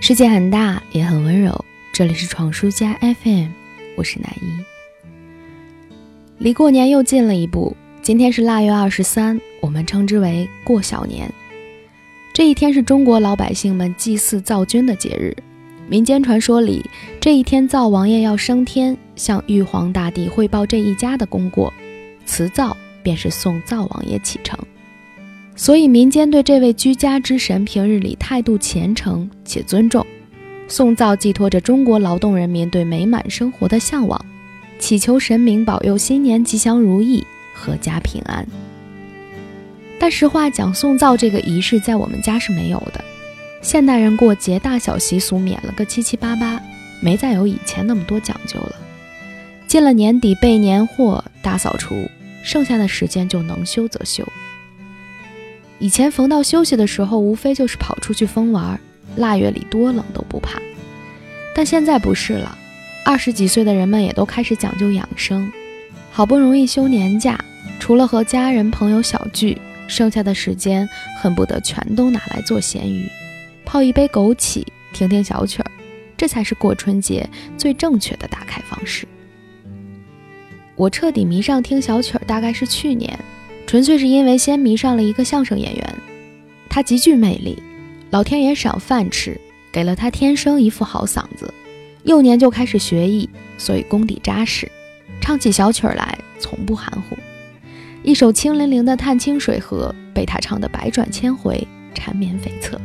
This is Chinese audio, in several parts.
世界很大，也很温柔。这里是闯书家 FM，我是南一。离过年又近了一步，今天是腊月二十三，我们称之为过小年。这一天是中国老百姓们祭祀灶君的节日。民间传说里，这一天灶王爷要升天，向玉皇大帝汇报这一家的功过，辞灶便是送灶王爷启程。所以，民间对这位居家之神平日里态度虔诚且尊重。送灶寄托着中国劳动人民对美满生活的向往，祈求神明保佑新年吉祥如意、阖家平安。但实话讲，送灶这个仪式在我们家是没有的。现代人过节大小习俗免了个七七八八，没再有以前那么多讲究了。进了年底备年货、大扫除，剩下的时间就能休则休。以前逢到休息的时候，无非就是跑出去疯玩，腊月里多冷都不怕。但现在不是了，二十几岁的人们也都开始讲究养生，好不容易休年假，除了和家人朋友小聚，剩下的时间恨不得全都拿来做咸鱼，泡一杯枸杞，听听小曲儿，这才是过春节最正确的打开方式。我彻底迷上听小曲儿，大概是去年。纯粹是因为先迷上了一个相声演员，他极具魅力，老天爷赏饭吃，给了他天生一副好嗓子。幼年就开始学艺，所以功底扎实，唱起小曲儿来从不含糊。一首清灵灵的《探清水河》被他唱得百转千回，缠绵悱恻。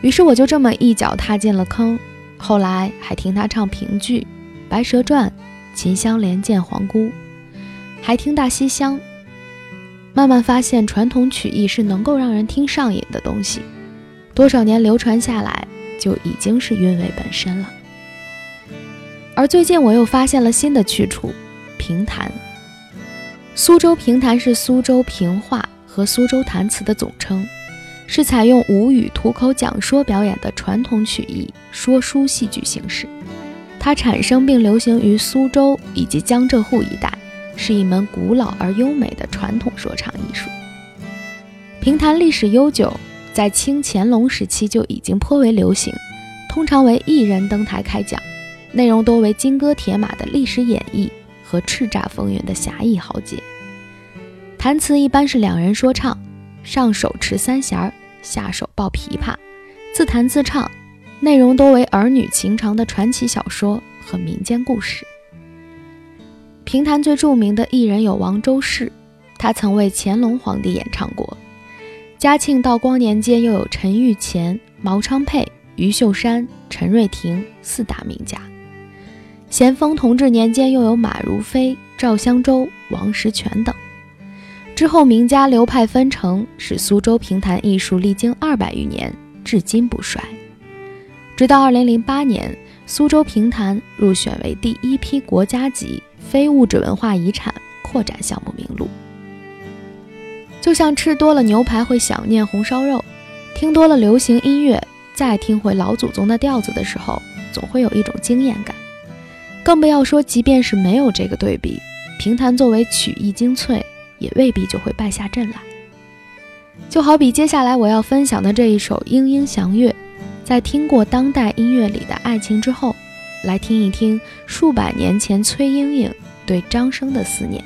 于是我就这么一脚踏进了坑，后来还听他唱评剧《白蛇传》《秦香莲见黄姑》，还听《大西厢》。慢慢发现，传统曲艺是能够让人听上瘾的东西，多少年流传下来，就已经是韵味本身了。而最近我又发现了新的去处——评弹。苏州评弹是苏州评话和苏州弹词的总称，是采用吴语吐口讲说表演的传统曲艺说书戏剧形式。它产生并流行于苏州以及江浙沪一带。是一门古老而优美的传统说唱艺术。评弹历史悠久，在清乾隆时期就已经颇为流行。通常为艺人登台开讲，内容多为金戈铁马的历史演绎和叱咤风云的侠义豪杰。弹词一般是两人说唱，上手持三弦，下手抱琵琶，自弹自唱，内容多为儿女情长的传奇小说和民间故事。评弹最著名的艺人有王周氏，他曾为乾隆皇帝演唱过。嘉庆、道光年间又有陈玉乾、毛昌沛、余秀山、陈瑞婷四大名家。咸丰、同治年间又有马如飞、赵香洲、王石泉等。之后名家流派纷呈，使苏州评弹艺术历经二百余年，至今不衰。直到二零零八年，苏州评弹入选为第一批国家级。非物质文化遗产扩展项目名录，就像吃多了牛排会想念红烧肉，听多了流行音乐，再听回老祖宗的调子的时候，总会有一种惊艳感。更不要说，即便是没有这个对比，评弹作为曲艺精粹，也未必就会败下阵来。就好比接下来我要分享的这一首《莺莺翔月》，在听过当代音乐里的爱情之后。来听一听数百年前崔莺莺对张生的思念，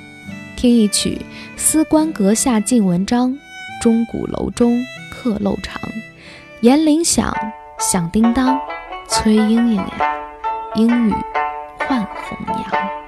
听一曲《思关阁下敬文章》，钟鼓楼中客漏长，檐铃响，响叮当，崔莺莺呀，莺语唤红娘。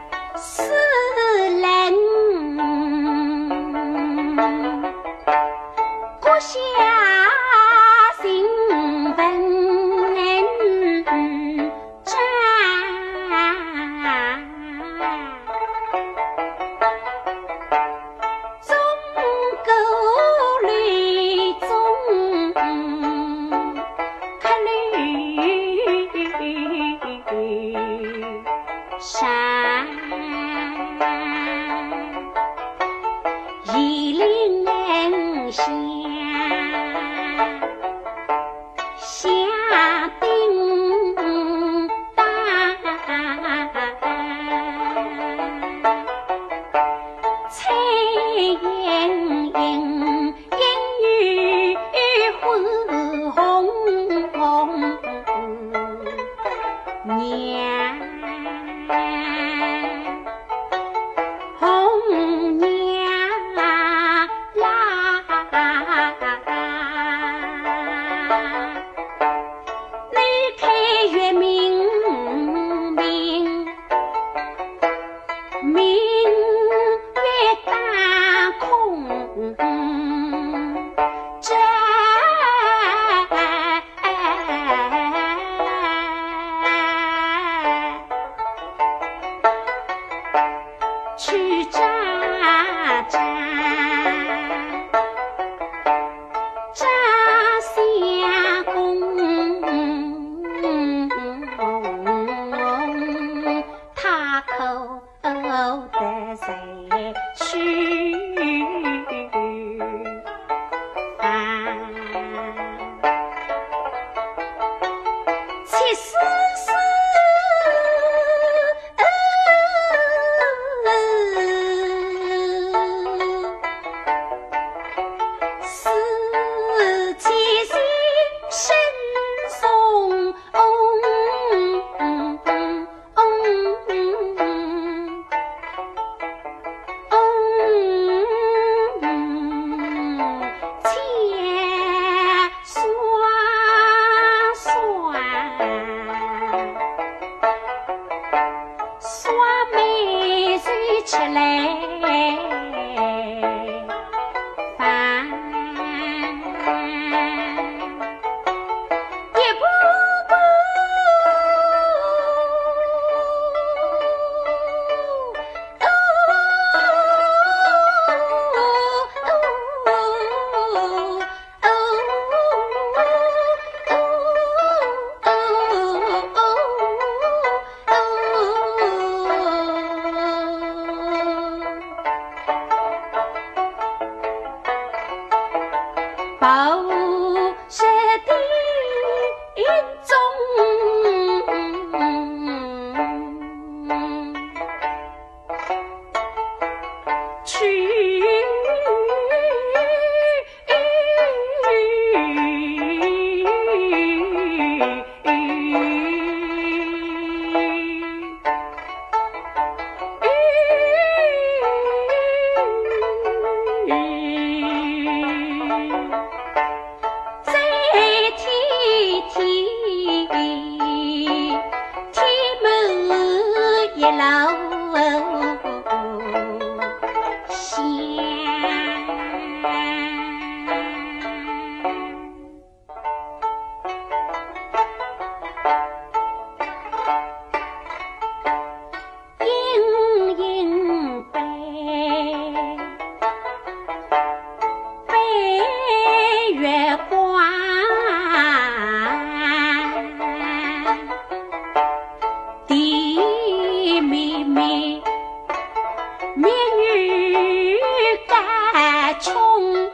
friend. 冲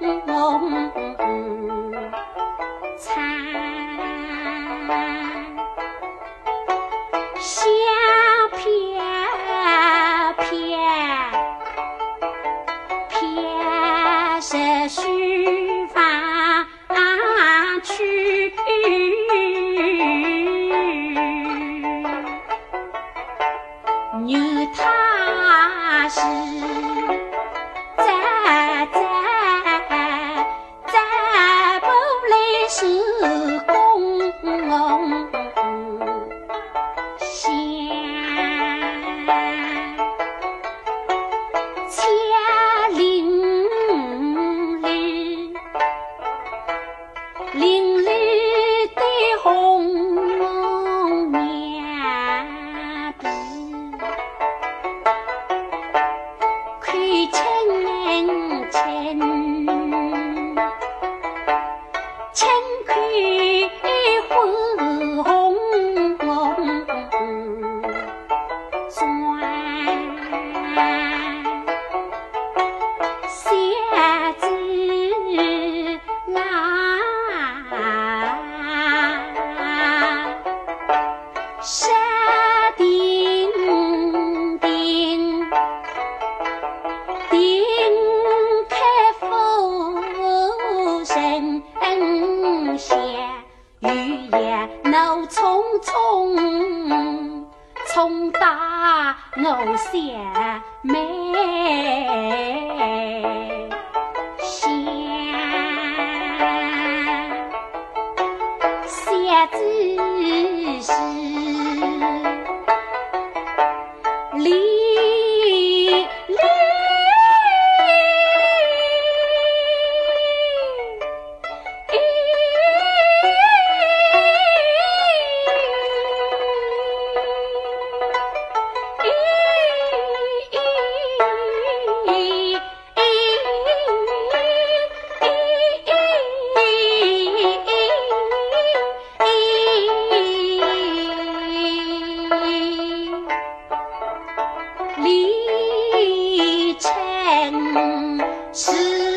饱是